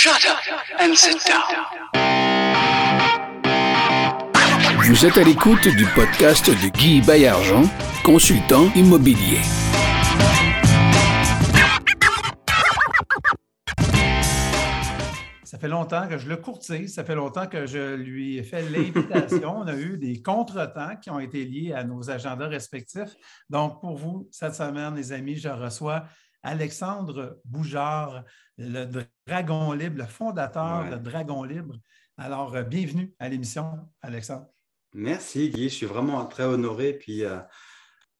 Shut up and sit down. Vous êtes à l'écoute du podcast de Guy Bayargent, consultant immobilier. Ça fait longtemps que je le courtise, ça fait longtemps que je lui ai fait l'invitation. On a eu des contretemps qui ont été liés à nos agendas respectifs. Donc, pour vous, cette semaine, les amis, je reçois Alexandre Boujard, le Dragon Libre, le fondateur Ouais. de Dragon Libre. Alors, euh, bienvenue à l'émission, Alexandre. Merci Guy, je suis vraiment très honoré puis euh,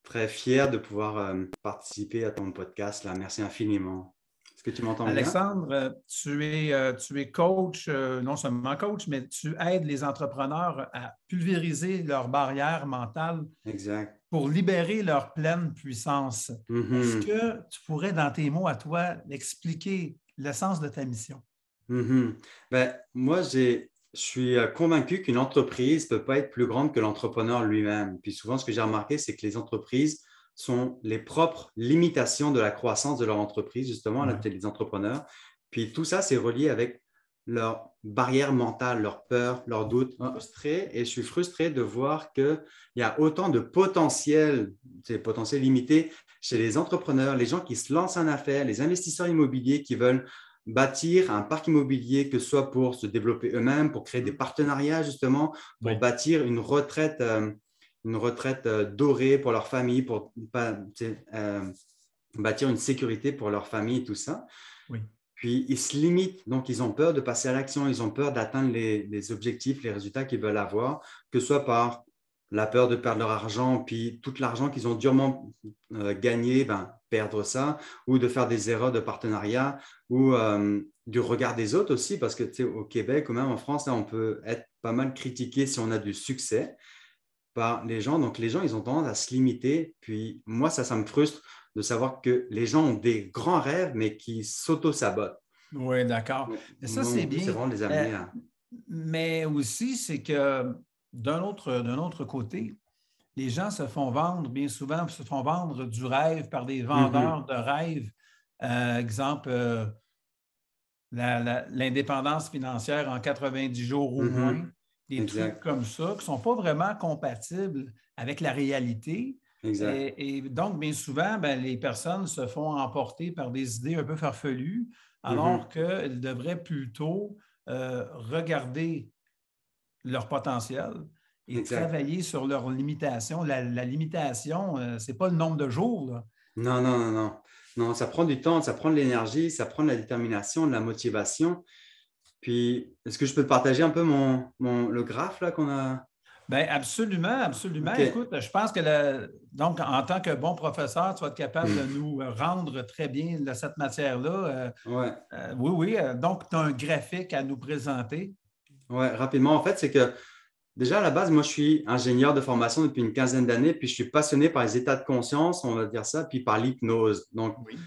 très fier de pouvoir euh, participer à ton podcast. Là. Merci infiniment. Est-ce que tu m'entends bien? Alexandre, euh, tu es, tu es coach, non seulement coach, mais tu aides les entrepreneurs à pulvériser leurs barrières mentales Exact. Pour libérer leur pleine puissance. Mhm, Est-ce que tu pourrais, dans tes mots à toi, expliquer le sens de ta mission? mhm. Ben, moi, je suis euh, convaincu qu'une entreprise ne peut pas être plus grande que l'entrepreneur lui-même. Puis souvent, ce que j'ai remarqué, c'est que les entreprises sont les propres limitations de la croissance de leur entreprise, justement, là, Ouais. les entrepreneurs. Puis tout ça, c'est relié avec leur barrière mentale, leur peur, leurs doutes. Frustré, et je suis frustré de voir qu'il y a autant de potentiel, c'est potentiel limité chez les entrepreneurs, les gens qui se lancent en affaires, les investisseurs immobiliers qui veulent bâtir un parc immobilier, que ce soit pour se développer eux-mêmes, pour créer des partenariats justement, pour Oui. bâtir une retraite, euh, une retraite euh, dorée pour leur famille, pour euh, bâtir une sécurité pour leur famille, tout ça. Oui. Puis ils se limitent, donc ils ont peur de passer à l'action, ils ont peur d'atteindre les, objectifs, les résultats qu'ils veulent avoir, que ce soit par la peur de perdre leur argent, puis tout l'argent qu'ils ont durement euh, gagné, ben, perdre ça, ou de faire des erreurs de partenariat, ou euh, du regard des autres aussi, parce que tu sais, au Québec ou même en France, là, on peut être pas mal critiqué si on a du succès par les gens. Donc les gens, ils ont tendance à se limiter. Puis moi, ça, ça me frustre de savoir que les gens ont des grands rêves, mais qui s'auto-sabotent. Oui, d'accord. Mais ça, c'est bien. C'est vraiment de les amener Euh, à... Mais aussi, c'est que d'un autre, d'un autre côté, les gens se font vendre, bien souvent, se font vendre du rêve par des vendeurs de rêves. Euh, exemple, euh, l'indépendance financière en 90 jours ou Mhm. moins, des Exact. trucs comme ça qui ne sont pas vraiment compatibles avec la réalité. Exact. Et, et donc, bien souvent, ben, les personnes se font emporter par des idées un peu farfelues, alors Mm-hmm. qu'elles devraient plutôt euh, regarder leur potentiel et Exact. travailler sur leurs limitations. La, la limitation, ce n'est pas le nombre de jours. là. Non, non, non, non. Non, ça prend du temps, ça prend de l'énergie, ça prend de la détermination, de la motivation. Puis, est-ce que je peux te partager un peu mon, mon- le graphe là qu'on a? Bien, absolument, absolument. Écoute, je pense que le- donc, en tant que bon professeur, tu vas être capable de nous rendre très bien là, cette matière-là. Euh, Ouais. euh, oui, oui. euh, donc, tu as un graphique à nous présenter. Ouais, rapidement, en fait, c'est que déjà à la base, moi, je suis ingénieur de formation depuis une quinzaine d'années, puis je suis passionné par les états de conscience, on va dire ça, puis par l'hypnose. Donc, Oui.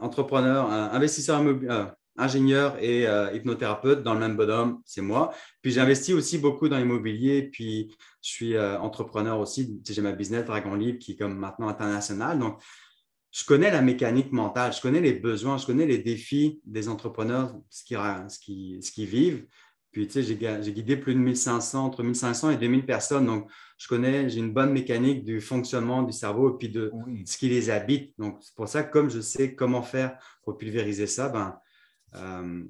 entrepreneur, investisseur immobilier, euh, ingénieur et euh, hypnothérapeute dans le même bonhomme, c'est moi. Puis j'investis aussi beaucoup dans l'immobilier, puis je suis euh, entrepreneur aussi. J'ai ma business Dragon Libre qui est comme maintenant international. Donc, je connais la mécanique mentale, je connais les besoins, je connais les défis des entrepreneurs, ce qu'ils ce qui, ce qu'ils vivent. Puis, tu sais, j'ai guidé plus de 1500, entre 1500 et 2000 personnes. Donc, je connais, j'ai une bonne mécanique du fonctionnement du cerveau et puis de Oui. ce qui les habite. Donc, c'est pour ça que comme je sais comment faire pour pulvériser ça, ben, euh,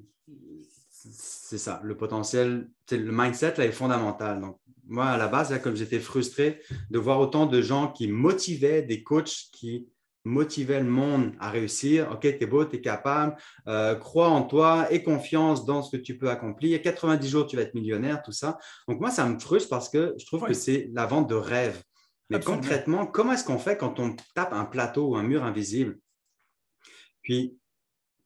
c'est ça. Le potentiel, le mindset là, est fondamental. Donc, moi, à la base, là, comme j'étais frustré de voir autant de gens qui motivaient, des coachs qui motivaient le monde à réussir. OK, tu es beau, tu es capable, euh, crois en toi et confiance dans ce que tu peux accomplir. Il y a 90 jours, tu vas être millionnaire, tout ça. Donc, moi, ça me frustre parce que je trouve Oui. que c'est la vente de rêve. Mais Absolument. concrètement, comment est-ce qu'on fait quand on tape un plateau ou un mur invisible? Puis,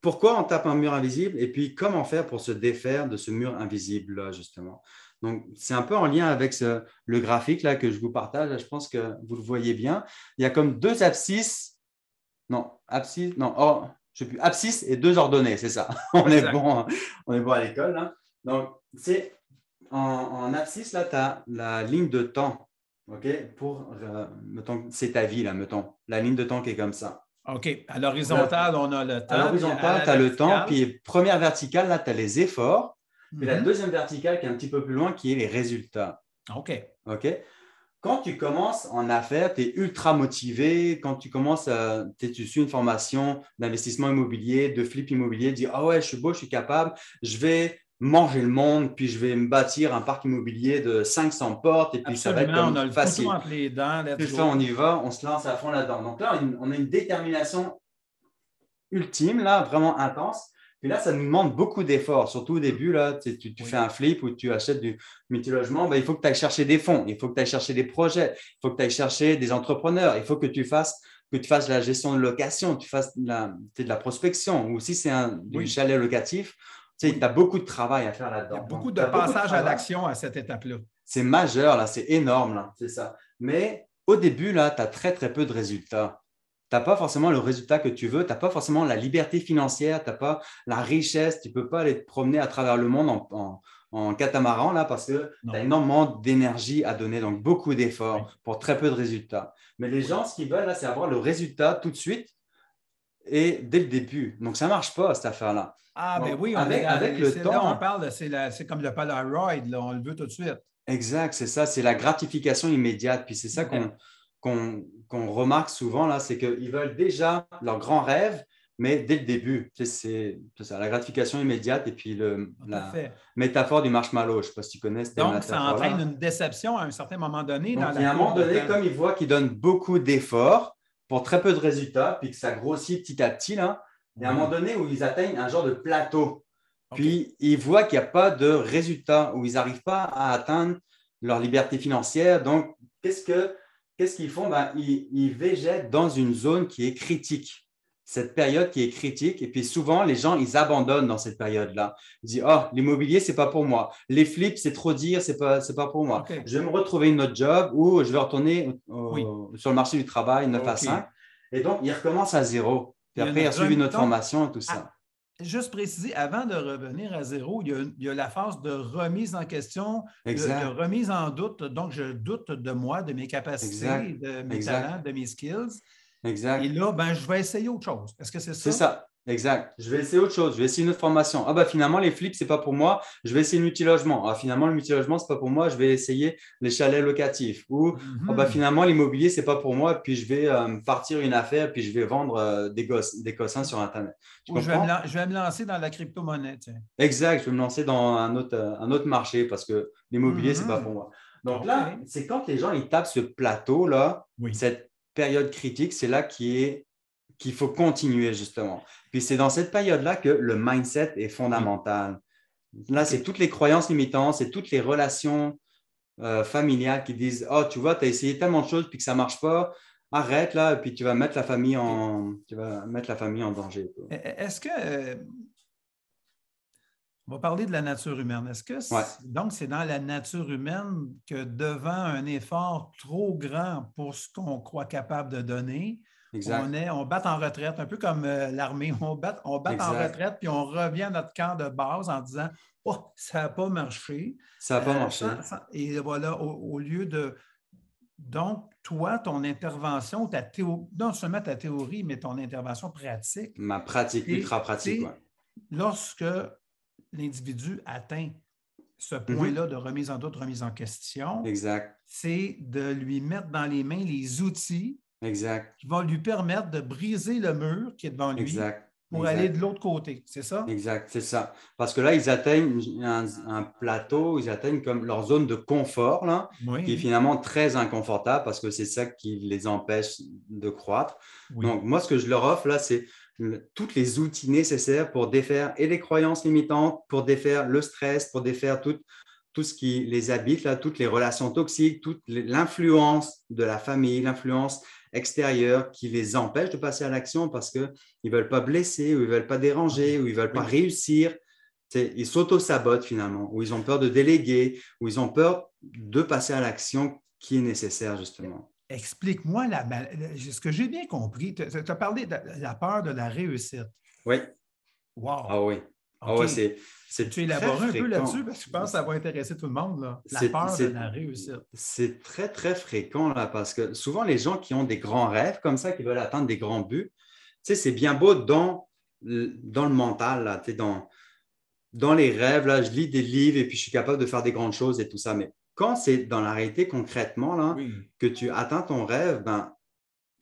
pourquoi on tape un mur invisible? Et puis, comment faire pour se défaire de ce mur invisible-là, justement? Donc, c'est un peu en lien avec ce- le graphique là que je vous partage. Je pense que vous le voyez bien. Il y a comme deux abscisses. Non, abscisse, non, oh, je sais plus, abscisse et deux ordonnées, c'est ça. on, est bon, hein. on est bon à l'école. là. Donc, c'est en, en abscisse, là, tu as la ligne de temps. OK? Pour, euh, mettons, c'est ta vie, là, mettons. La ligne de temps qui est comme ça. OK. À l'horizontale, on a le temps. À l'horizontale, tu as le temps. Puis première verticale, là, tu as les efforts. Puis la Mhm. deuxième verticale qui est un petit peu plus loin, qui est les résultats. OK. OK? Quand tu commences en affaires, tu es ultra motivé. Quand tu commences, à, tu suis une formation d'investissement immobilier, de flip immobilier, tu dis Ah ouais, je suis beau, je suis capable, je vais manger le monde, puis je vais me bâtir un parc immobilier de 500 portes, et puis ça va être comme On a le facile. entre les dents. go. ça, on y va, on se lance à fond là-dedans. Donc là, on a une détermination ultime, là, vraiment intense. Puis là, ça nous demande beaucoup d'efforts, surtout au début. Là, tu, Oui. fais un flip ou tu achètes du multilogement, ben, il faut que tu ailles chercher des fonds, il faut que tu ailles chercher des projets, il faut que tu ailles chercher des entrepreneurs, il faut que tu fasses que tu fasses la gestion de location, tu fasses de la, de prospection, ou si c'est un du chalet locatif, tu as beaucoup de travail à faire Il y là-dedans. a beaucoup de tu as passage à l'action à cette étape-là. c'est majeur, là, c'est énorme, là, c'est ça. Mais au début, là, tu as très, très peu de résultats. Tu n'as pas forcément le résultat que tu veux, tu n'as pas forcément la liberté financière, tu n'as pas la richesse, tu ne peux pas aller te promener à travers le monde en, en- en catamaran, là, parce que tu as énormément d'énergie à donner, donc beaucoup d'efforts Oui. pour très peu de résultats. Mais les gens, ce qu'ils veulent, là, c'est avoir le résultat tout de suite et dès le début. Donc, ça ne marche pas, cette affaire-là. Ah, ben oui, on avec- est- avec le c'est là, temps- on parle, de- c'est la- c'est comme le Polaroid, là, on le veut tout de suite. Exact, c'est ça, c'est la gratification immédiate. Puis c'est ça qu'on qu'on qu'on remarque souvent, là, c'est qu'ils veulent déjà leur grand rêve, mais dès le début. C'est ça, la gratification immédiate et puis le, à la métaphore du marshmallow. Je ne sais pas si tu connais cette Donc, ça entraîne une déception à un certain moment donné. Donc, dans la un moment donné, temps. comme ils voient qu'ils donnent beaucoup d'efforts pour très peu de résultats, puis que ça grossit petit à petit, là, il y a un moment donné où ils atteignent un genre de plateau. Puis ils voient qu'il n'y a pas de résultats, où ils n'arrivent pas à atteindre leur liberté financière. Donc, qu'est-ce que qu'est-ce qu'ils font? Ben, ils, ils végètent dans une zone qui est critique. Cette période qui est critique. Et puis souvent, les gens, ils abandonnent dans cette période-là. Ils disent, oh, l'immobilier, c'est pas pour moi. Les flips, c'est trop dire, c'est pas, c'est pas pour moi. Je vais me retrouver une autre job ou je vais retourner au- sur le marché du travail 9 à OK. 5. Et donc, ils recommencent à zéro. Puis après, une ils ont suivi notre remise- formation et tout ça. Ah, Juste préciser, avant de revenir à zéro, il y a, il y a la phase de remise en question, de, remise en doute. Donc, je doute de moi, de mes capacités, Exact. de mes Exact. talents, de mes skills. Exact. Et là, ben, je vais essayer autre chose. Est-ce que c'est ça? C'est ça, exact. Je vais essayer autre chose. Je vais essayer une autre formation. Ah bah finalement, les flips, c'est pas pour moi. Je vais essayer le multilogement. Ah finalement, le multilogement, c'est pas pour moi. Je vais essayer les chalets locatifs. Ou Mhm. ah bah finalement, l'immobilier, c'est pas pour moi. Puis je vais euh, partir une affaire, puis je vais vendre euh, des, gosses, des cossins sur Internet. Tu Ou je vais, me, je vais me lancer dans la crypto-monnaie. Exact. Je vais me lancer dans un autre, euh, un autre marché parce que l'immobilier, c'est Mhm. pas pour moi. Donc là, c'est quand les gens ils tapent ce plateau-là, Oui. cette période critique, c'est là qui est qu'il faut continuer justement. Puis c'est dans cette période-là que le mindset est fondamental. Là, c'est toutes les croyances limitantes, c'est toutes les relations euh, familiales qui disent Oh, tu vois, tu as essayé tellement de choses puis que ça ne marche pas, arrête là, et puis tu vas mettre la famille en, tu vas mettre la famille en danger. E- e- Est-ce que. On va parler de la nature humaine. Est-ce que. Ouais. Donc, c'est dans la nature humaine que devant un effort trop grand pour ce qu'on croit capable de donner, Exact. on, est, on bat en retraite, un peu comme euh, l'armée. On bat, on bat en retraite, puis on revient à notre camp de base en disant Oh, ça n'a pas marché. Ça n'a pas Euh, marché. sans- sans- et voilà, au, au lieu de. Donc, toi, ton intervention, ta théo- non seulement ta théorie, mais ton intervention pratique, Ma pratique, ultra pratique. ouais. lorsque l'individu atteint ce Mhm. point-là de remise en doute, remise en question, Exact. c'est de lui mettre dans les mains les outils Exact. qui vont lui permettre de briser le mur qui est devant lui Exact. pour exact. aller de l'autre côté. C'est ça? Exact, c'est ça. Parce que là, ils atteignent un, un plateau, ils atteignent comme leur zone de confort, là, qui est finalement très inconfortable parce que c'est ça qui les empêche de croître. oui. Donc, moi, ce que je leur offre, là, c'est tous les outils nécessaires pour défaire et les croyances limitantes, pour défaire le stress, pour défaire tout, tout ce qui les habite, là, toutes les relations toxiques, toute l'influence de la famille, l'influence extérieure qui les empêche de passer à l'action parce qu'ils ne veulent pas blesser, ou ils ne veulent pas déranger, ou ils ne veulent pas réussir. Ils s'auto-sabotent finalement, ou ils ont peur de déléguer, ou ils ont peur de passer à l'action qui est nécessaire justement. Explique-moi la, ce que j'ai bien compris. Tu as parlé de la peur de la réussite. Oui, Wow! ah oui. Ah OK. ouais, c'est, Tu très élabores un peu là-dessus parce que je pense que ça va intéresser tout le monde. Là. La peur de la réussite. C'est très, très fréquent là, parce que souvent, les gens qui ont des grands rêves comme ça, qui veulent atteindre des grands buts, sais, c'est bien beau dans, le- dans le mental, là, tu sais, dans, dans les rêves, là, je lis des livres et puis je suis capable de faire des grandes choses et tout ça. Mais quand c'est dans la réalité, concrètement, là, Oui. que tu atteins ton rêve, ben,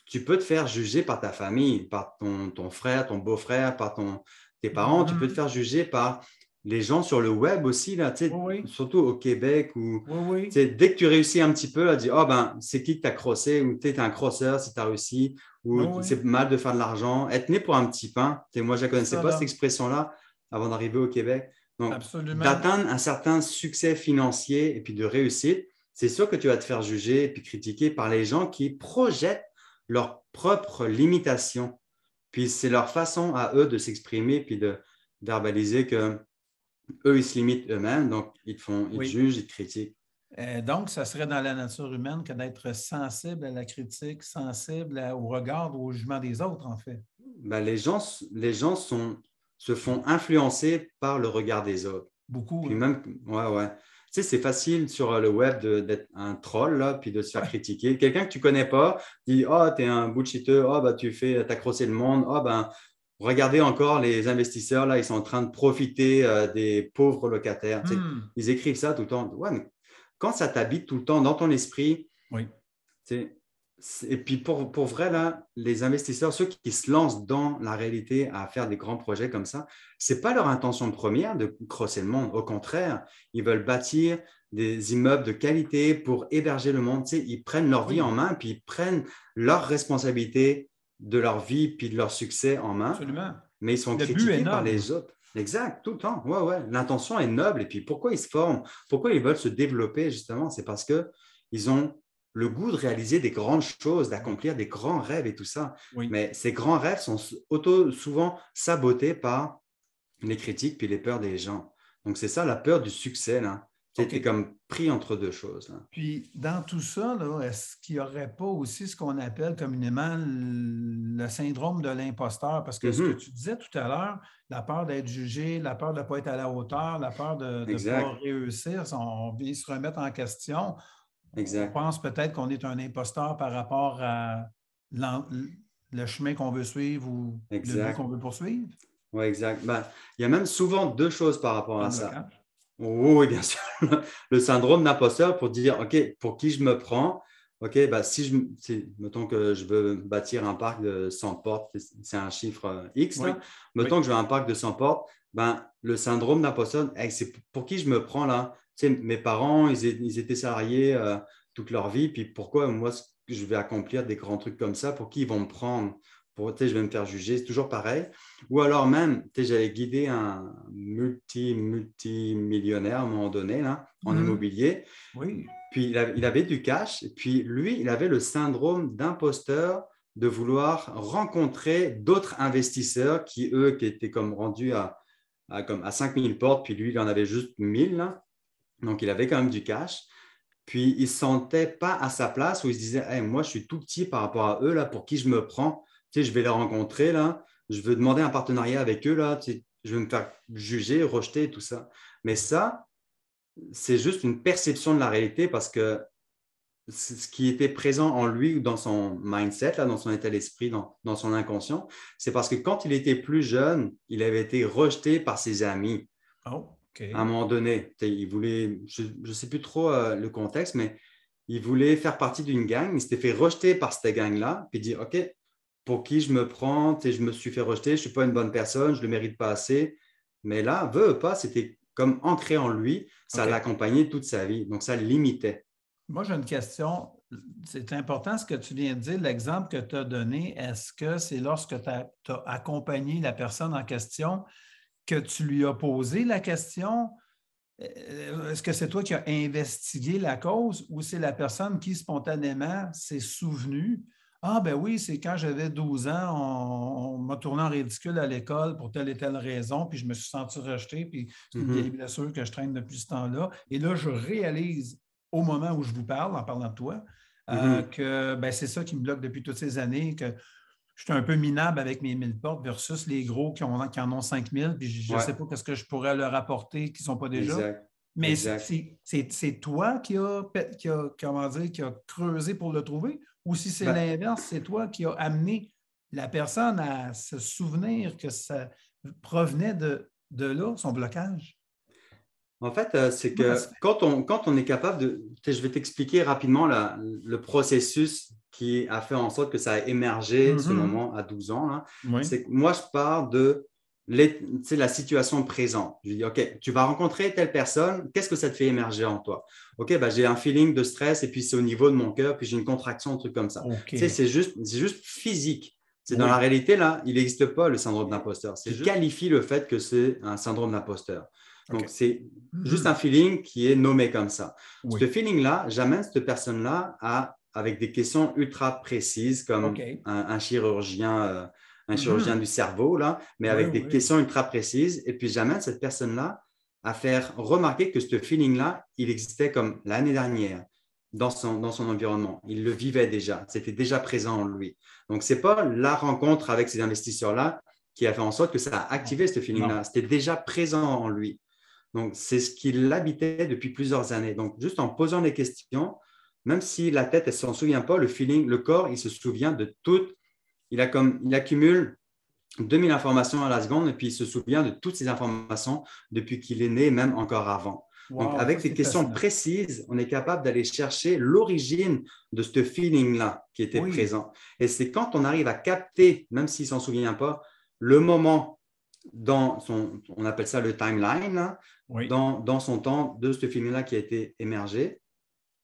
tu peux te faire juger par ta famille, par ton, ton frère, ton beau-frère, par ton, tes parents. Tu peux te Mhm. faire juger par les gens sur le web aussi, là, tu Oui, surtout au Québec Oui, tu sais, dès que tu réussis un petit peu à dire, oh ben, c'est qui que tu as crossé ou tu es un crosseur si tu as réussi ou c'est mal de faire de l'argent. Être né pour un petit pain, tu moi je ne connaissais pas là. cette expression-là avant d'arriver au Québec. Donc, d'atteindre un certain succès financier et puis de réussite, c'est sûr que tu vas te faire juger et puis critiquer par les gens qui projettent leurs propres limitations. Puis c'est leur façon à eux de s'exprimer puis de verbaliser que eux, ils se limitent eux-mêmes, donc ils te font, ils te jugent, ils te critiquent. Euh, donc, ça serait dans la nature humaine que d'être sensible à la critique, sensible à- au regard ou au jugement des autres, en fait. Ben, les gens, les gens sont, se font influencer par le regard des autres. Beaucoup. Puis même, ouais, ouais. Tu sais, c'est facile sur euh, le web d'être un troll, là, puis de se faire critiquer. Quelqu'un que tu connais pas dit Oh, tu es un bullshitter, oh, bah, tu fais t'accrocher le monde, oh, ben, regardez encore les investisseurs, là, ils sont en train de profiter euh, des pauvres locataires. Tu sais, Hmm. Ils écrivent ça tout le temps. Ouais, mais quand ça t'habite tout le temps dans ton esprit, Oui. tu sais, et puis pour, pour vrai, là, les investisseurs, ceux qui se lancent dans la réalité à faire des grands projets comme ça, ce n'est pas leur intention première de crosser le monde. Au contraire, ils veulent bâtir des immeubles de qualité pour héberger le monde. Tu sais, ils prennent leur vie en main, puis ils prennent leur responsabilité de leur vie, puis de leur succès en main, Absolument. mais ils sont Le critiqués par les autres. Exact, tout le temps. Ouais, ouais. L'intention est noble. Et puis pourquoi ils se forment? Pourquoi ils veulent se développer, justement? C'est parce qu'ils ont le goût de réaliser des grandes choses, d'accomplir des grands rêves et tout ça. Oui. Mais ces grands rêves sont auto, souvent sabotés par les critiques puis les peurs des gens. Donc, c'est ça la peur du succès. Là. Tu Ok. es comme pris entre deux choses. Là. Puis, dans tout ça, est-ce qu'il n'y aurait pas aussi ce qu'on appelle communément le syndrome de l'imposteur? Parce que ce que Mhm. tu disais tout à l'heure, la peur d'être jugé, la peur de ne pas être à la hauteur, la peur de ne pas réussir, si on vient se remettre en question. Exact. On pense peut-être qu'on est un imposteur par rapport à le chemin qu'on veut suivre ou le but qu'on veut poursuivre. Oui, exact. Ben, il y a même souvent deux choses par rapport à ça. blocage. Oui, bien sûr. Le syndrome d'imposteur pour dire, OK, pour qui je me prends? OK, bah, si je, si- mettons que je veux bâtir un parc de 100 portes, c'est un chiffre euh, X, là. Mettons Oui. que je veux un parc de 100 portes, ben, le syndrome d'imposteur, hey, c'est pour qui je me prends là? Sais, mes parents, ils, étaient salariés euh, toute leur vie, puis pourquoi moi, je vais accomplir des grands trucs comme ça? Pour qui ils vont me prendre? Pour, je vais me faire juger, c'est toujours pareil. Ou alors même, tu sais, j'avais guidé un multi, multimillionnaire à un moment donné, là, en Mhm. immobilier. Oui. Puis il avait, il avait du cash, et puis lui, il avait le syndrome d'imposteur de vouloir rencontrer d'autres investisseurs qui, eux, qui étaient comme rendus à, à, comme à 5000 portes, puis lui, il en avait juste 1000. là. Donc, il avait quand même du cash. Puis, il ne se sentait pas à sa place où il se disait Moi, je suis tout petit par rapport à eux, là, pour qui je me prends Tu sais, je vais les rencontrer, là. Je veux demander un partenariat avec eux, là. Je vais me faire juger, rejeter, tout ça. Mais ça, c'est juste une perception de la réalité parce que ce qui était présent en lui ou dans son mindset, là, dans son état d'esprit, dans, dans son inconscient, c'est parce que quand il était plus jeune, il avait été rejeté par ses amis Oh, À un moment donné. Il voulait, je ne sais plus trop euh, le contexte, mais il voulait faire partie d'une gang. Il s'était fait rejeter par cette gang-là, puis il dit OK, pour qui je me prends Je me suis fait rejeter, je ne suis pas une bonne personne, je ne le mérite pas assez. Mais là, veut ou pas, c'était comme ancré en lui, ça l'accompagnait toute sa vie. Donc, ça le limitait. Moi, j'ai une question. C'est important ce que tu viens de dire, l'exemple que tu as donné. Est-ce que c'est lorsque tu as, accompagné la personne en question que tu lui as posé la question? Euh, Est-ce que c'est toi qui as investigué la cause ou c'est la personne qui spontanément s'est souvenue? Ah, ben oui, c'est quand j'avais 12 ans, on, on m'a tourné en ridicule à l'école pour telle et telle raison, puis je me suis senti rejeté, puis c'est une Mhm. vieille blessure que je traîne depuis ce temps-là. Et là, je réalise au moment où je vous parle, en parlant de toi, euh, Mhm. que ben, c'est ça qui me bloque depuis toutes ces années, que je suis un peu minable avec mes 1000 portes versus les gros qui, ont, qui en ont 5000, puis je ne Ouais. sais pas qu'est-ce que je pourrais leur apporter qui ne sont pas déjà. Exact. Mais c'est- toi qui a, qui, a, comment dire, qui a creusé pour le trouver? Ou si c'est Ben- l'inverse, c'est toi qui as amené la personne à se souvenir que ça provenait de, de là, son blocage? En fait, euh, c'est que quand on, quand on est capable de... Je vais t'expliquer rapidement le processus qui a fait en sorte que ça a émergé ce mm-hmm. moment à 12 ans. C'est que moi, je pars de la situation présente. Je dis, OK, tu vas rencontrer telle personne, qu'est-ce que ça te fait émerger en toi? OK, ben, j'ai un feeling de stress et puis c'est au niveau de mon cœur, puis j'ai une contraction, un truc comme ça. C'est juste, juste physique. C'est dans la réalité, là, il n'existe pas le syndrome d'imposteur. C'est je qualifie le fait que c'est un syndrome d'imposteur. Donc, c'est hmm. juste un feeling qui est nommé comme ça. Ce feeling-là, j'amène cette personne-là avec des questions ultra précises, comme un, chirurgien, euh, un chirurgien hmm. du cerveau, là, mais avec des questions ultra précises. Et puis, j'amène cette personne-là à faire remarquer que ce feeling-là, il existait comme l'année dernière dans son, dans son environnement. Il le vivait déjà. C'était déjà présent en lui. Donc, ce n'est pas la rencontre avec ces investisseurs-là qui a fait en sorte que ça a activé ce feeling-là. C'était déjà présent en lui. Donc, c'est ce qui l'habitait depuis plusieurs années. Donc, juste en posant des questions, même si la tête, elle ne s'en souvient pas, le feeling, le corps, il se souvient de tout. Il, a comme, il accumule 2000 informations à la seconde et puis il se souvient de toutes ces informations depuis qu'il est né, même encore avant. Donc, avec des questions précises, on est capable d'aller chercher l'origine de ce feeling-là qui était présent. Et c'est quand on arrive à capter, même s'il ne s'en souvient pas, le moment dans son, on appelle ça le timeline, dans, son temps de ce feeling-là qui a été émergé.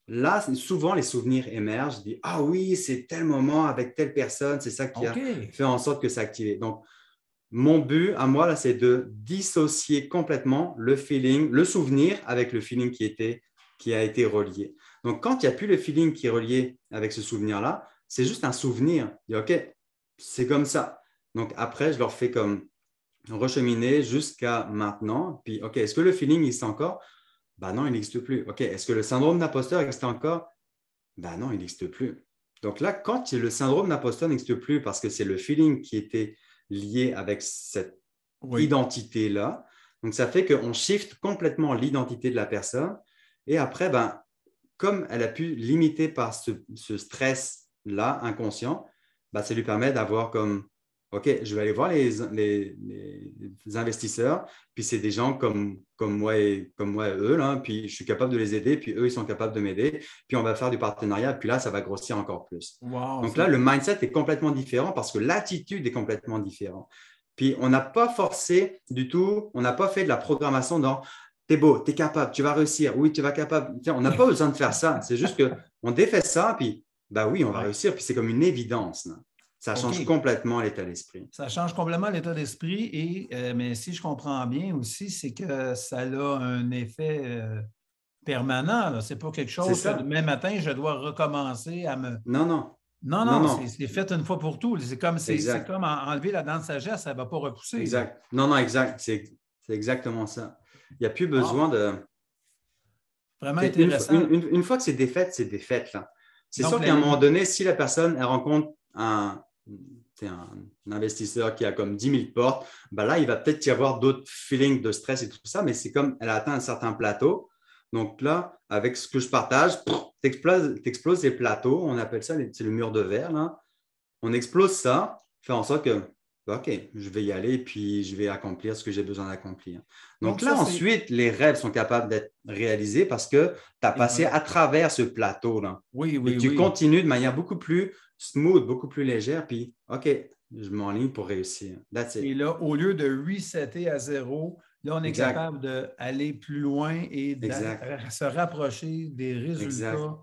Là, souvent, les souvenirs émergent. Je dis, ah oui, c'est tel moment avec telle personne, c'est ça qui a fait en sorte que ça activé. Donc, mon but à moi, là, c'est de dissocier complètement le feeling, le souvenir avec le feeling qui, était, qui a été relié. Donc, quand il n'y a plus le feeling qui est relié avec ce souvenir-là, c'est juste un souvenir. Je dis, OK, c'est comme ça. Donc, après, je leur fais comme recheminer jusqu'à maintenant. Puis, OK, est-ce que le feeling existe encore? Ben non, il n'existe plus. OK, est-ce que le syndrome d'imposteur existe encore? Ben non, il n'existe plus. Donc là, quand le syndrome d'imposteur n'existe plus parce que c'est le feeling qui était lié avec cette identité-là. Donc, ça fait qu'on shift complètement l'identité de la personne. Et après, ben, comme elle a pu limiter par ce, stress-là inconscient, ben, ça lui permet d'avoir comme OK, je vais aller voir les, les, investisseurs, puis c'est des gens comme, comme, moi et, comme moi eux, là, puis je suis capable de les aider, puis eux, ils sont capables de m'aider, puis on va faire du partenariat, puis là, ça va grossir encore plus. Donc là, le mindset est complètement différent parce que l'attitude est complètement différente. Puis on n'a pas forcé du tout, on n'a pas fait de la programmation dans T'es beau, t'es capable, tu vas réussir, oui, tu vas capable. on n'a pas besoin de faire ça. C'est juste qu'on défait ça, puis bah oui, on va réussir, puis c'est comme une évidence. Ça change complètement l'état d'esprit. Ça change complètement l'état d'esprit, et euh, mais si je comprends bien aussi, c'est que ça a un effet euh, permanent. Ce n'est pas quelque chose que demain matin, je dois recommencer à me. Non, non. Non, non, c'est fait une fois pour tout. C'est comme, comme enlever la dent de sagesse, ça ne va pas repousser. Exact. Non, non, exact. C'est exactement ça. Il n'y a plus besoin de. Vraiment intéressant. Une, fois que c'est défaite, c'est défaite. C'est sûr qu'à un moment donné, si la personne elle rencontre un, un investisseur qui a comme 10 000 portes, ben là, il va peut-être y avoir d'autres feelings de stress et tout ça, mais c'est comme elle a atteint un certain plateau. Donc là, avec ce que je partage, tu exploses, les plateaux, on appelle ça le mur de verre. Là. On explose ça, fait en sorte que, OK, je vais y aller, puis je vais accomplir ce que j'ai besoin d'accomplir. Donc, là, ensuite, les rêves sont capables d'être réalisés parce que tu as passé à travers ce plateau-là. Oui, oui, et tu continues de manière beaucoup plus smooth, beaucoup plus légère, puis OK, je m'enligne pour réussir. Et là, au lieu de resetter à zéro, là, on est capable d'aller plus loin et de se rapprocher des résultats,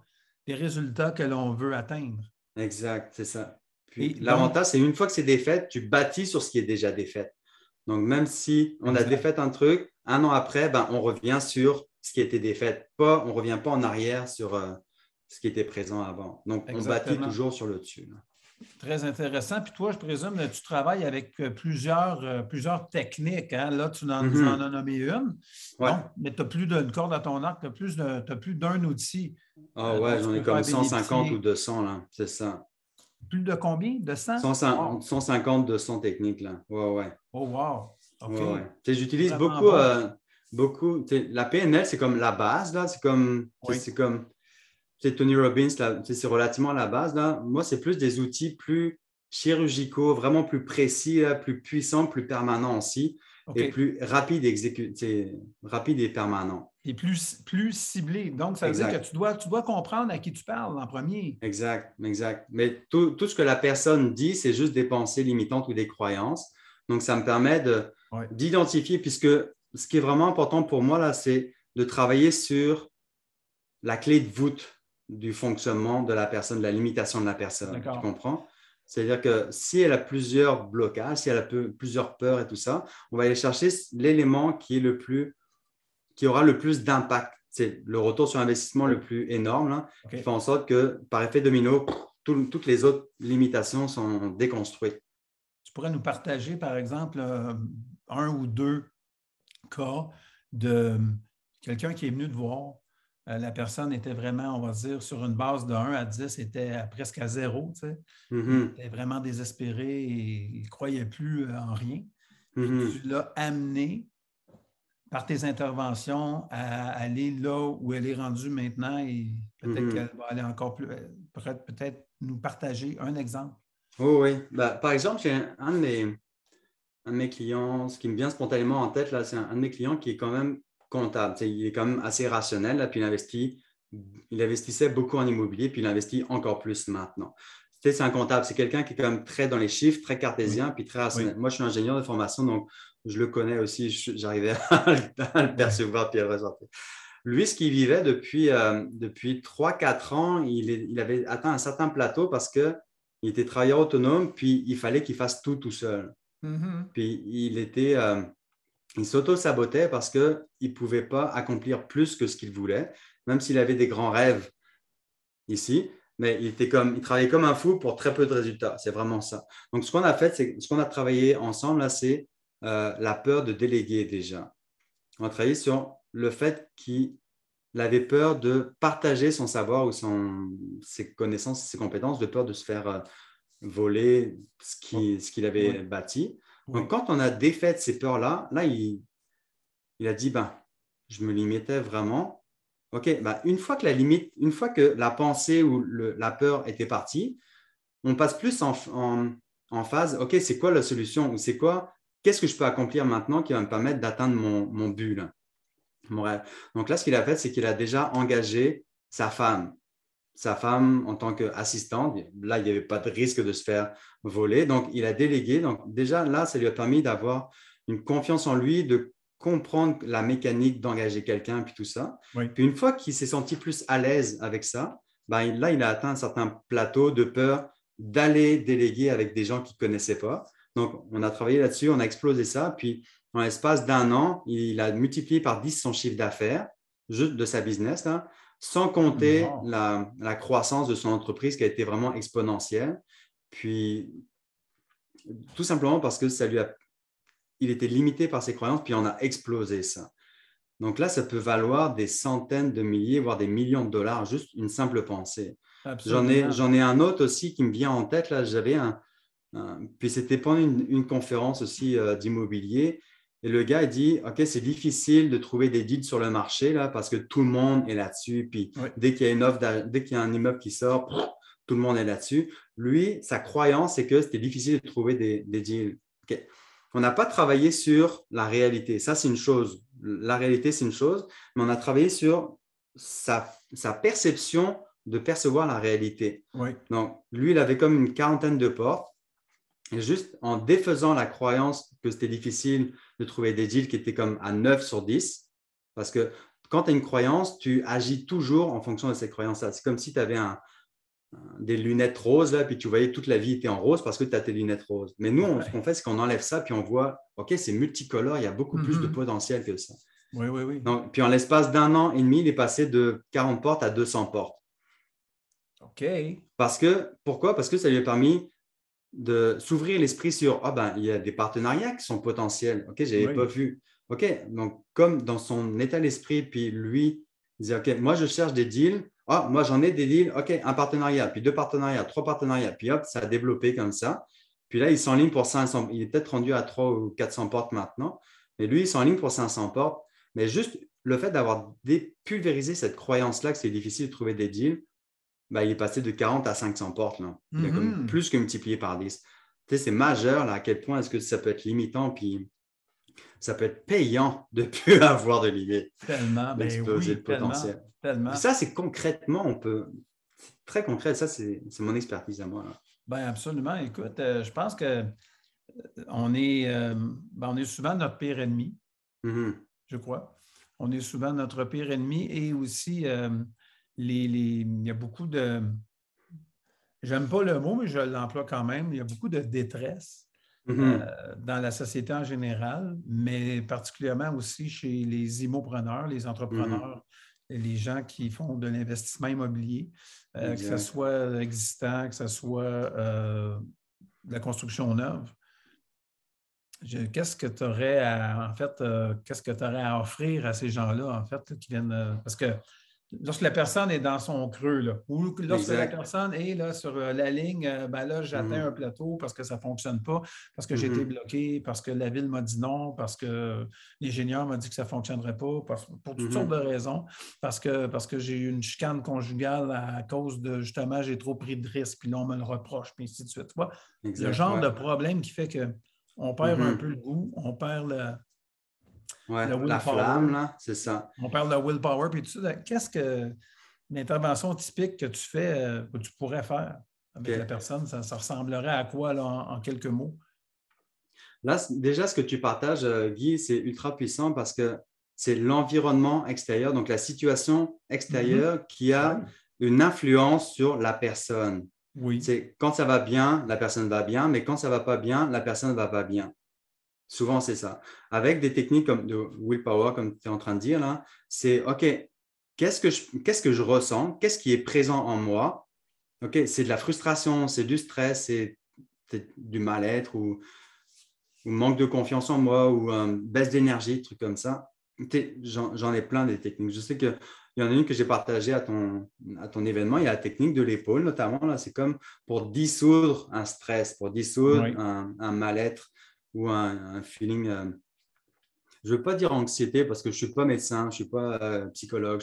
des résultats que l'on veut atteindre. Exact, c'est ça. Puis l'avantage, c'est une fois que c'est défait, tu bâtis sur ce qui est déjà défait. Donc, même si on a défait un truc, un an après, ben, on revient sur ce qui a été défait. Pas, on ne revient pas en arrière sur, euh, ce qui était présent avant. Donc, on bâtit toujours sur le dessus. Très intéressant. Puis toi, je présume que tu travailles avec euh, plusieurs, euh, plusieurs techniques. Hein? Là, tu en, mm-hmm. as nommé une. mais tu n'as plus d'une corde à ton arc, tu as plus d'un outil. Ah ouais, j'en ai comme 150 ou 200, là. C'est ça. Plus de combien? De 100? 150, 200 techniques, là. Ouais, ouais. Oh, wow. OK. J'utilise beaucoup, euh, beaucoup. La PNL, c'est comme la base, là. C'est comme, c'est comme Tony Robbins, c'est relativement la base. Là. Moi, c'est plus des outils plus chirurgicaux, vraiment plus précis, plus puissants, plus permanents aussi, et plus rapides rapide et permanents. Et plus, plus ciblé. Donc, ça veut dire que tu dois, tu dois comprendre à qui tu parles en premier. Exact, exact. Mais tout, tout ce que la personne dit, c'est juste des pensées limitantes ou des croyances. Donc, ça me permet d'identifier, puisque ce qui est vraiment important pour moi, là, c'est de travailler sur la clé de voûte du fonctionnement de la personne, de la limitation de la personne. Tu comprends? C'est-à-dire que si elle a plusieurs blocages, si elle a plusieurs peurs et tout ça, on va aller chercher l'élément qui est le plus, qui aura le plus d'impact. C'est le retour sur investissement le plus énorme, qui fait en sorte que par effet domino, toutes les autres limitations sont déconstruites. Tu pourrais nous partager, par exemple, euh, un ou deux cas de quelqu'un qui est venu te voir euh, la personne était vraiment, on va dire, sur une base de 1 à 10, était presque à zéro. Tu sais. Mm-hmm. Il était vraiment désespéré et il ne croyait plus euh, en rien. Mm-hmm. Tu l'as amené par tes interventions à aller là où elle est rendue maintenant et peut-être mm-hmm. qu'elle va aller encore plus, euh, peut-être nous partager un exemple. Oh oui, bah, par exemple, j'ai un, de mes, un de mes clients, ce qui me vient spontanément en tête, là, c'est un de mes clients qui est quand même comptable. il est quand même assez rationnel, puis il, investit, il investissait beaucoup en immobilier, puis il investit encore plus maintenant. C'est un comptable, c'est quelqu'un qui est quand même très dans les chiffres, très cartésien, puis très rationnel. Moi, je suis ingénieur de formation, donc je le connais aussi, j'arrivais à, le percevoir puis à le ressortir. Lui, ce qu'il vivait depuis, euh, depuis 3-4 ans, il, il, avait atteint un certain plateau parce qu'il était travailleur autonome, puis il fallait qu'il fasse tout tout seul. Mm-hmm. Puis il était, euh, il s'auto-sabotait parce qu'il ne pouvait pas accomplir plus que ce qu'il voulait, même s'il avait des grands rêves ici, mais il, était comme, il travaillait comme un fou pour très peu de résultats. C'est vraiment ça. Donc, ce qu'on a fait, c'est ce qu'on a travaillé ensemble, là, c'est euh, la peur de déléguer déjà. On a travaillé sur le fait qu'il avait peur de partager son savoir ou son, ses connaissances, ses compétences, de peur de se faire euh, voler ce qu'il avait bâti. Donc, quand on a défait ces peurs-là, là, il, a dit, ben, je me limitais vraiment. OK, ben, une fois que la limite, une fois que la pensée ou la peur était partie, on passe plus en, phase, OK, c'est quoi la solution ou c'est quoi, qu'est-ce que je peux accomplir maintenant qui va me permettre d'atteindre mon, mon but, mon rêve? Donc là, ce qu'il a fait, c'est qu'il a déjà engagé sa femme sa femme en tant qu'assistante. Là, il n'y avait pas de risque de se faire voler. Donc, il a délégué. Donc, déjà, là, ça lui a permis d'avoir une confiance en lui, de comprendre la mécanique d'engager quelqu'un, puis tout ça. Puis, une fois qu'il s'est senti plus à l'aise avec ça, ben, là, il a atteint un certain plateau de peur d'aller déléguer avec des gens qu'il ne connaissait pas. Donc, on a travaillé là-dessus, on a explosé ça. Puis, en l'espace d'un an, il a multiplié par 10 son chiffre d'affaires, juste de sa business. Là sans compter la, croissance de son entreprise qui a été vraiment exponentielle. Puis, tout simplement parce que ça lui a, il était limité par ses croyances, puis on a explosé ça. Donc là, ça peut valoir des centaines de milliers, voire des millions de dollars, juste une simple pensée. J'en ai, j'en ai un autre aussi qui me vient en tête. Là, j'avais un, puis c'était pendant une, conférence aussi euh, d'immobilier. Et le gars, il dit, OK, c'est difficile de trouver des deals sur le marché là, parce que tout le monde est là-dessus. Puis dès qu'il y a une offre, dès qu'il y a un immeuble qui sort, tout le monde est là-dessus. Lui, sa croyance, c'est que c'était difficile de trouver des, deals. On n'a pas travaillé sur la réalité. Ça, c'est une chose. La réalité, c'est une chose, mais on a travaillé sur sa, sa perception de percevoir la réalité. Donc, lui, il avait comme une quarantaine de portes. Juste en défaisant la croyance que c'était difficile de trouver des deals qui étaient comme à 9 sur 10, parce que quand tu as une croyance, tu agis toujours en fonction de cette croyance-là. C'est comme si tu avais un, des lunettes roses, là, puis tu voyais toute la vie était en rose parce que tu as tes lunettes roses. Mais nous, ce qu'on fait, c'est qu'on enlève ça, puis on voit, OK, c'est multicolore, il y a beaucoup plus de mm-hmm. potentiel que ça. Oui, oui, oui. Donc, puis en l'espace d'un an et demi, il est passé de 40 portes à 200 portes. OK. Parce que, pourquoi? Parce que ça lui a permis de s'ouvrir l'esprit sur ah ben il y a des partenariats qui sont potentiels. OK, je n'avais pas vu. OK, donc comme dans son état d'esprit, puis lui il dit OK, moi je cherche des deals. Ah, moi j'en ai des deals. OK, un partenariat, puis deux partenariats, trois partenariats, puis hop, ça a développé comme ça. Puis là, il s'enligne pour 500. Il est peut-être rendu à 3 ou 400 portes maintenant. Mais lui, il s'enligne pour 500 portes. Mais juste le fait d'avoir dépulvérisé cette croyance-là que c'est difficile de trouver des deals, ben, il est passé de 40 à 500 portes. Là. Il a comme Mhm. plus que multiplié par 10. Tu sais, c'est majeur là, à quel point est-ce que ça peut être limitant, puis ça peut être payant de ne plus avoir de limite, Tellement, ben d'exploser oui, le potentiel. tellement. Puis ça, c'est concrètement, on peut. c'est Très concret, ça, c'est c'est mon expertise à moi. là. Ben absolument. Écoute, euh, je pense que euh, on est, euh, ben, on est souvent notre pire ennemi, Mhm. je crois. On est souvent notre pire ennemi et aussi, euh, les, les- il y a beaucoup de. J'aime pas le mot, mais je l'emploie quand même. Il y a beaucoup de détresse Mhm. euh, dans la société en général, mais particulièrement aussi chez les immopreneurs, les entrepreneurs, et les gens qui font de l'investissement immobilier, euh, que ce soit existant, que ce soit euh, de la construction neuve. Qu'est-ce que tu aurais à, en fait, euh, qu'est-ce que tu aurais à offrir à ces gens-là, en fait, qui viennent. parce que lorsque la personne est dans son creux, là, ou que lorsque la personne est là, sur euh, la ligne, euh, ben là, j'atteins Mhm. un plateau parce que ça ne fonctionne pas, parce que j'ai été Mhm. bloqué, parce que la ville m'a dit non, parce que l'ingénieur m'a dit que ça ne fonctionnerait pas, parce- pour toutes Mhm. sortes de raisons, parce que, parce que j'ai eu une chicane conjugale à cause de justement, j'ai trop pris de risques, puis là, on me le reproche, puis ainsi de suite. Tu vois, Exact, le genre ouais. de problème qui fait qu'on perd un peu le goût, on perd le, Ouais, la willpower. flamme, là, c'est ça. on perd le willpower, puis tout ça. Qu'est-ce que l'intervention typique que tu fais, euh, que tu pourrais faire avec la personne, ça, ça ressemblerait à quoi là, en, en quelques mots? Là, déjà, ce que tu partages, euh, Guy, c'est ultra puissant parce que c'est l'environnement extérieur, donc la situation extérieure qui a une influence sur la personne. Oui. C'est quand ça va bien, la personne va bien, mais quand ça va pas bien, la personne ne va pas bien. Souvent, c'est ça. Avec des techniques comme de willpower, comme tu es en train de dire, là, c'est OK, qu'est-ce que je, qu'est-ce que je ressens? Qu'est-ce qui est présent en moi? OK, c'est de la frustration, c'est du stress, c'est du mal-être ou, ou manque de confiance en moi ou euh, baisse d'énergie, trucs comme ça. J'en j'en ai plein des techniques. Je sais qu'il y en a une que j'ai partagée à ton, à ton événement. Il y a la technique de l'épaule, notamment. Là, c'est comme pour dissoudre un stress, pour dissoudre Oui. un, un mal-être ou un, feeling. euh, je ne veux pas dire anxiété parce que je ne suis pas médecin, je ne suis pas euh, psychologue.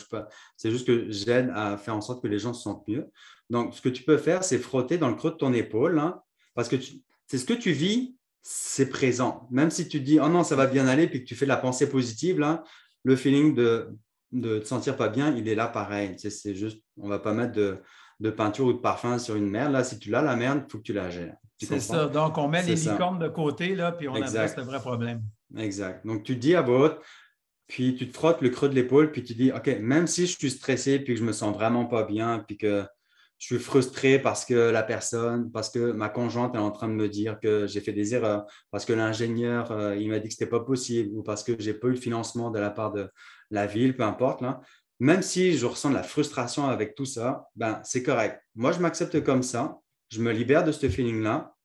C'est juste que j'aide à faire en sorte que les gens se sentent mieux. Donc, ce que tu peux faire, c'est frotter dans le creux de ton épaule, hein, parce que c'est ce que tu vis, c'est présent. Même si tu dis, oh non, ça va bien aller, puis que tu fais de la pensée positive, là, le feeling de de te sentir pas bien, il est là pareil. Tu sais, c'est juste, on va pas mettre de, de peinture ou de parfum sur une merde. Là, si tu l'as, la merde, il faut que tu la gères. C'est ça. Donc, on met les ça. licornes de côté, là, puis on adresse le vrai problème. Exact. Donc, tu dis à voix haute, puis tu te frottes le creux de l'épaule, puis tu dis, OK, même si je suis stressé, puis que je me sens vraiment pas bien, puis que je suis frustré parce que la personne, parce que ma conjointe est en train de me dire que j'ai fait des erreurs, parce que l'ingénieur, euh, il m'a dit que ce n'était pas possible, ou parce que j'ai pas eu le financement de la part de la ville, peu importe, là. Même si je ressens de la frustration avec tout ça, ben, c'est correct. Moi, je m'accepte comme ça. Je me libère de ce feeling-là.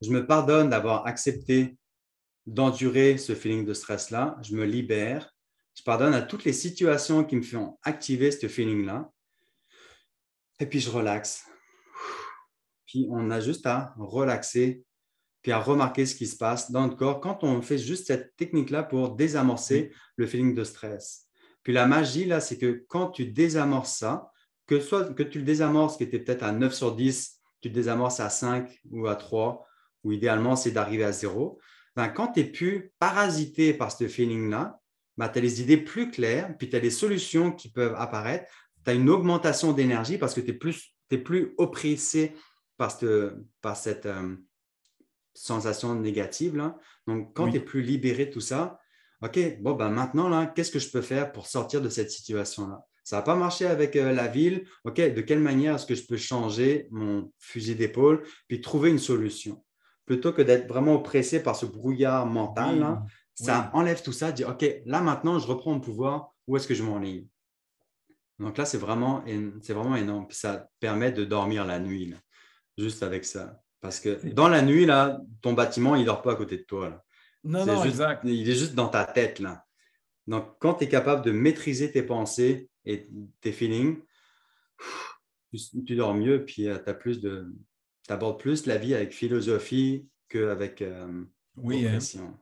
Je me pardonne d'avoir accepté d'endurer ce feeling de stress-là. Je me libère. Je pardonne à toutes les situations qui me font activer ce feeling-là. Et puis, je relaxe. Puis, on a juste à relaxer, puis à remarquer ce qui se passe dans notre corps quand on fait juste cette technique-là pour désamorcer le feeling de stress. Puis, la magie, là, c'est que quand tu désamorces ça, que, soit, que tu le désamorces qui était peut-être à 9 sur 10, tu le désamorces à 5 ou à 3, ou idéalement, c'est d'arriver à 0 ben, quand tu es plus parasité par ce feeling-là, ben, tu as les idées plus claires, puis tu as les solutions qui peuvent apparaître. Tu as une augmentation d'énergie parce que tu es plus, t'es plus oppressé par cette, par cette euh, sensation négative. Là. Donc, quand Oui. tu es plus libéré de tout ça, OK, bon, ben maintenant, là, qu'est-ce que je peux faire pour sortir de cette situation-là? Ça n'a pas marché avec euh, la ville. OK, de quelle manière est-ce que je peux changer mon fusil d'épaule puis trouver une solution? plutôt que d'être vraiment oppressé par ce brouillard mental, là, ça enlève tout ça, dit OK, là maintenant, je reprends mon pouvoir, où est-ce que je m'enligne? Donc là, c'est vraiment, vraiment énorme. Puis ça permet de dormir la nuit, là, juste avec ça. Parce que dans la nuit, là, ton bâtiment, il ne dort pas à côté de toi. là. Non, non, juste- exact. Il est juste dans ta tête. Là. Donc, quand tu es capable de maîtriser tes pensées et tes feelings, tu, tu dors mieux, puis tu as plus de. Tu abordes plus la vie avec philosophie qu'avec euh, Oui. oppression.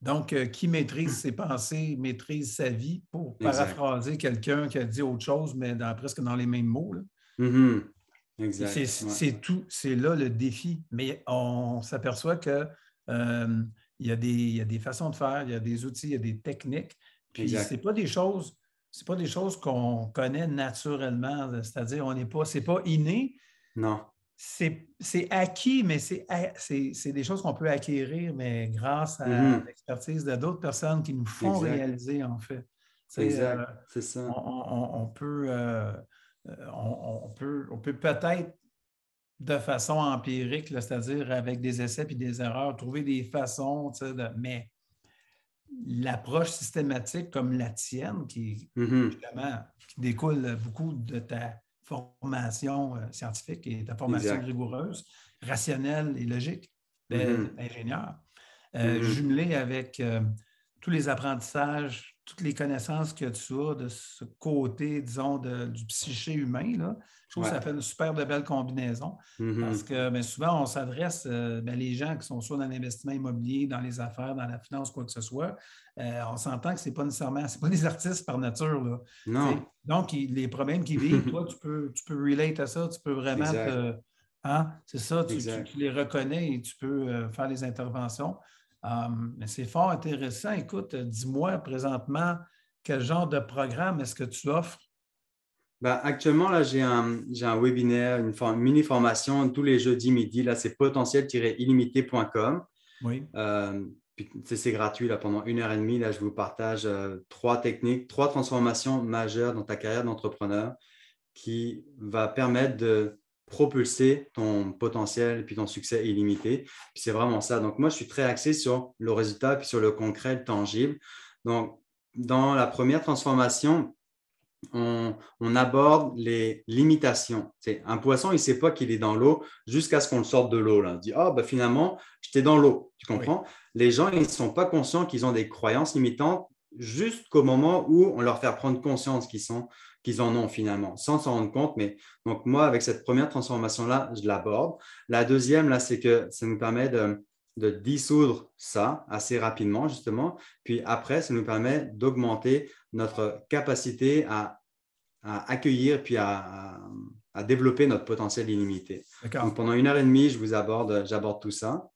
Donc, euh, qui maîtrise ses pensées, maîtrise sa vie, pour paraphraser quelqu'un qui a dit autre chose, mais dans, presque dans les mêmes mots. là. Mhm. Exact. C'est ouais. tout, c'est là le défi. Mais on s'aperçoit que euh, il y, a des, il y a des façons de faire, il y a des outils, il y a des techniques. Puis c'est pas des choses, c'est pas des choses qu'on connaît naturellement. C'est-à-dire, on n'est pas, c'est pas inné, Non. c'est acquis, mais c'est des choses qu'on peut acquérir, mais grâce à Mhm. l'expertise de d'autres personnes qui nous font Exact. réaliser, en fait. Exact. euh, C'est ça. on, on- on peut, euh, euh, on, on peut, on peut peut-être de façon empirique, c'est-à-dire avec des essais et des erreurs, trouver des façons, de- mais l'approche systématique comme la tienne, qui, Mhm. qui découle beaucoup de ta formation euh, scientifique et ta formation Exact. rigoureuse, rationnelle et logique d'ingénieur, euh, Mhm. jumelée avec euh, tous les apprentissages, toutes les connaissances que tu as de ce côté, disons, de- du psyché humain, là, je trouve que ça fait une super de belle combinaison. Mhm. Parce que ben, souvent, on s'adresse, euh, ben, les gens qui sont soit dans l'investissement immobilier, dans les affaires, dans la finance, quoi que ce soit, euh, on s'entend que ce n'est pas nécessairement, ce pas des artistes par nature. Là, T'sais, Non. Donc, il- les problèmes qu'ils vivent, toi, tu peux, tu peux relate à ça, tu peux vraiment te. Hein? C'est ça, tu, tu- Exact. tu les reconnais et tu peux euh, faire les interventions. Um, mais c'est fort intéressant. Écoute, euh, dis-moi présentement, quel genre de programme est-ce que tu offres? Bah, actuellement, là, j'ai un, un webinaire, une, for- une mini-formation tous les jeudis midi. Là, c'est potentiel-illimité.com. Oui. Euh, c'est gratuit là, pendant une heure et demie. Là, je vous partage euh, trois techniques, trois transformations majeures dans ta carrière d'entrepreneur qui va permettre de propulser ton potentiel et puis ton succès illimité. Puis c'est vraiment ça. Donc, moi, je suis très axé sur le résultat puis sur le concret, le tangible. Donc, dans la première transformation, on, on aborde les limitations. C'est un poisson, il ne sait pas qu'il est dans l'eau jusqu'à ce qu'on le sorte de l'eau. là. Dit, ah, ben, finalement, j'étais dans l'eau. Tu comprends? Les gens, ils ne sont pas conscients qu'ils ont des croyances limitantes jusqu'au moment où on leur fait prendre conscience qu'ils sont qu'ils en ont finalement, sans s'en rendre compte. Mais donc, moi, avec cette première transformation-là, je l'aborde. La deuxième, là, c'est que ça nous permet de, de dissoudre ça assez rapidement, justement. Puis après, ça nous permet d'augmenter notre capacité à, à accueillir puis à, à, à développer notre potentiel illimité. Donc, pendant une heure et demie, je vous aborde, j'aborde tout ça.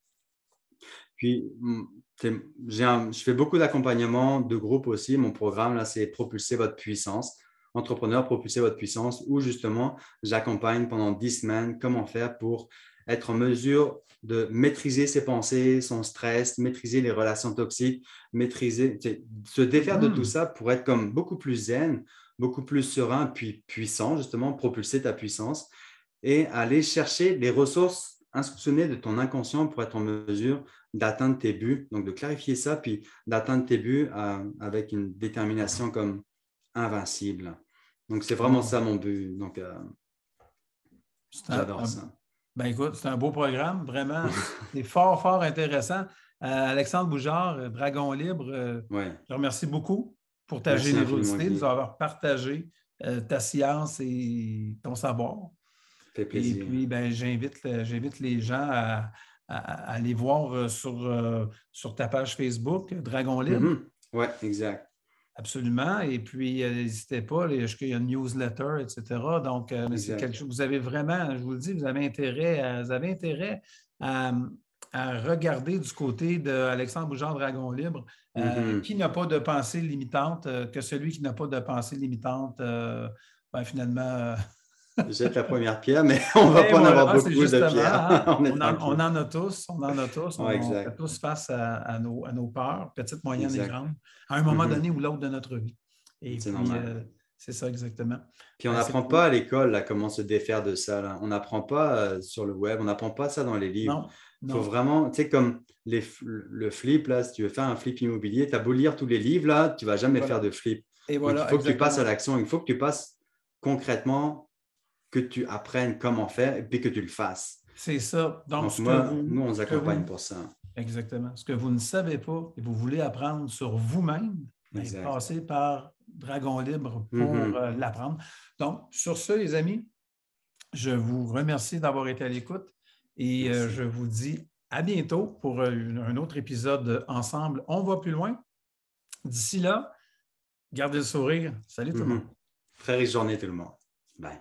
Puis, un- je fais beaucoup d'accompagnement de groupe aussi. Mon programme, là, c'est Propulser votre puissance. Entrepreneur, propulser votre puissance, où justement, j'accompagne pendant dix semaines comment faire pour être en mesure de maîtriser ses pensées, son stress, maîtriser les relations toxiques, maîtriser, se défaire de tout ça pour être comme beaucoup plus zen, beaucoup plus serein, puis puissant, justement, propulser ta puissance et aller chercher les ressources insoupçonnées de ton inconscient pour être en mesure d'atteindre tes buts, donc de clarifier ça, puis d'atteindre tes buts euh, avec une détermination comme invincible. Donc, c'est vraiment ça mon but. Donc, euh, j'adore un- ça. Ben écoute, c'est un beau programme, vraiment. c'est fort, fort intéressant. Euh, Alexandre Boujard, euh, Dragon Libre, euh, Ouais. je te remercie beaucoup pour ta Merci générosité de nous avoir partagé ta science et ton savoir. Fait Et plaisir. puis, ben, j'invite, le- j'invite les gens à, à- à aller voir sur, sur ta page Facebook, Dragon Libre. Mhm. Ouais, exact. Absolument. Et puis, euh, n'hésitez pas, il y a une newsletter, etc. Donc, euh, c'est quelque chose, vous avez vraiment, je vous le dis, vous avez intérêt à, vous avez intérêt à, à regarder du côté d'Alexandre Bougard Dragon Libre, euh, Mhm. qui n'a pas de pensée limitante, euh, que celui qui n'a pas de pensée limitante, euh, ben, finalement. Jette la première pierre, mais on ne va pas en avoir c'est beaucoup de pierres. hein, on en, on en a tous, on en a tous, on, Ouais, on exact. fait tous face à, à nos, à nos peurs, petites, moyennes et grandes, à un moment Mhm. donné ou l'autre de notre vie. Et C'est euh, c'est ça exactement. Puis on n'apprend c'est pas à l'école comment se défaire de ça. là. On n'apprend pas euh, sur le web, on n'apprend pas ça dans les livres. Non, Il faut vraiment, tu sais, comme les, le flip, là, si tu veux faire un flip immobilier, tu as beau lire tous les livres, là, tu ne vas jamais Voilà. faire de flip. Et Donc, voilà, il faut que tu passes à l'action, il faut que tu passes concrètement, que tu apprennes comment faire et puis que tu le fasses. C'est ça. Donc, Donc, ce moi, que vous- nous, on que accompagne vous- pour ça. Exactement. Ce que vous ne savez pas et vous voulez apprendre sur vous-même, ben, passez par Dragon Libre pour Mhm. euh, l'apprendre. Donc, sur ce, les amis, je vous remercie d'avoir été à l'écoute et euh, je vous dis à bientôt pour euh, un autre épisode ensemble. On va plus loin. D'ici là, gardez le sourire. Salut tout le Mhm. monde. Très riche journée, tout le monde. Bye.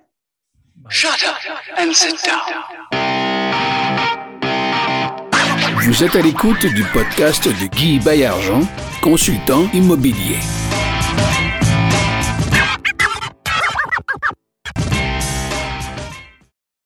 Shut up and sit down. Vous êtes à l'écoute du podcast de Guy Baillargeon, consultant immobilier.